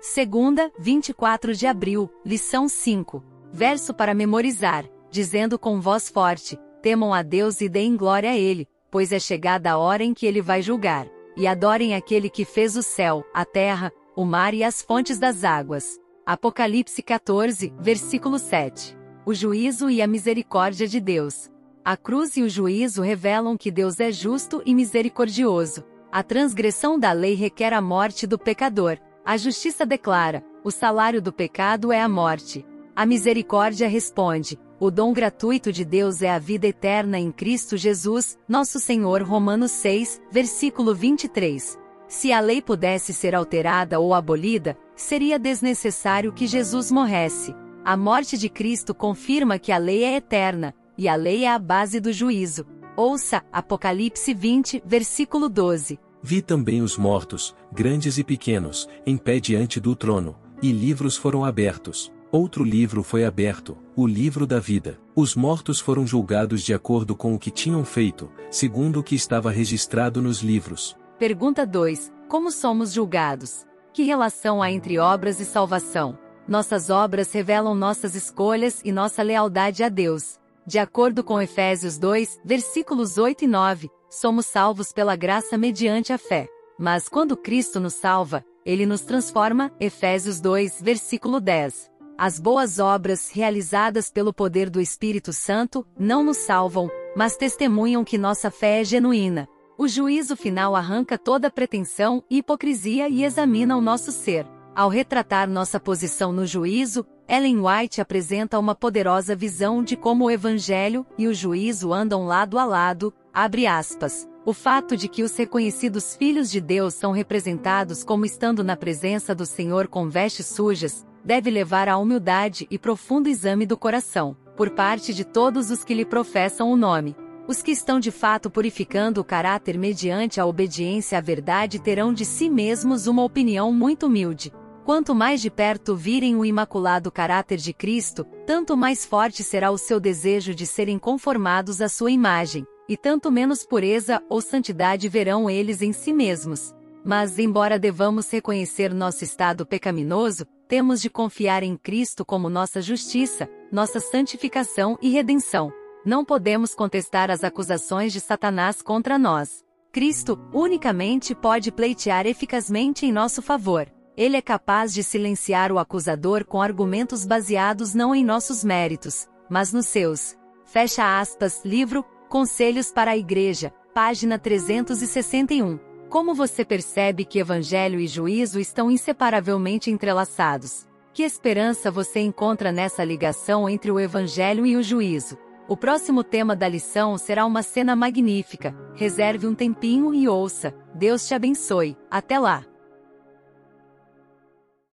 Segunda, 24 de abril, lição 5. Verso para memorizar, dizendo com voz forte: Temam a Deus e deem glória a Ele, pois é chegada a hora em que Ele vai julgar. E adorem aquele que fez o céu, a terra, o mar e as fontes das águas. Apocalipse 14, versículo 7. O juízo e a misericórdia de Deus. A cruz e o juízo revelam que Deus é justo e misericordioso. A transgressão da lei requer a morte do pecador. A justiça declara: o salário do pecado é a morte. A misericórdia responde: o dom gratuito de Deus é a vida eterna em Cristo Jesus, nosso Senhor. Romanos 6, versículo 23. Se a lei pudesse ser alterada ou abolida, seria desnecessário que Jesus morresse. A morte de Cristo confirma que a lei é eterna, e a lei é a base do juízo. Ouça Apocalipse 20, versículo 12. Vi também os mortos, grandes e pequenos, em pé diante do trono, e livros foram abertos. Outro livro foi aberto, o livro da vida. Os mortos foram julgados de acordo com o que tinham feito, segundo o que estava registrado nos livros. Pergunta 2. Como somos julgados? Que relação há entre obras e salvação? Nossas obras revelam nossas escolhas e nossa lealdade a Deus. De acordo com Efésios 2, versículos 8 e 9, somos salvos pela graça mediante a fé. Mas quando Cristo nos salva, ele nos transforma, Efésios 2, versículo 10. As boas obras realizadas pelo poder do Espírito Santo não nos salvam, mas testemunham que nossa fé é genuína. O juízo final arranca toda pretensão e hipocrisia e examina o nosso ser. Ao retratar nossa posição no juízo, Ellen White apresenta uma poderosa visão de como o evangelho e o juízo andam lado a lado, abre aspas. O fato de que os reconhecidos filhos de Deus são representados como estando na presença do Senhor com vestes sujas, deve levar à humildade e profundo exame do coração, por parte de todos os que lhe professam o nome. Os que estão de fato purificando o caráter mediante a obediência à verdade terão de si mesmos uma opinião muito humilde. Quanto mais de perto virem o imaculado caráter de Cristo, tanto mais forte será o seu desejo de serem conformados à sua imagem, e tanto menos pureza ou santidade verão eles em si mesmos. Mas, embora devamos reconhecer nosso estado pecaminoso, temos de confiar em Cristo como nossa justiça, nossa santificação e redenção. Não podemos contestar as acusações de Satanás contra nós. Cristo, unicamente, pode pleitear eficazmente em nosso favor. Ele é capaz de silenciar o acusador com argumentos baseados não em nossos méritos, mas nos seus. Fecha aspas, livro, Conselhos para a Igreja, página 361. Como você percebe que evangelho e juízo estão inseparavelmente entrelaçados? Que esperança você encontra nessa ligação entre o evangelho e o juízo? O próximo tema da lição será uma cena magnífica. Reserve um tempinho e ouça. Deus te abençoe. Até lá!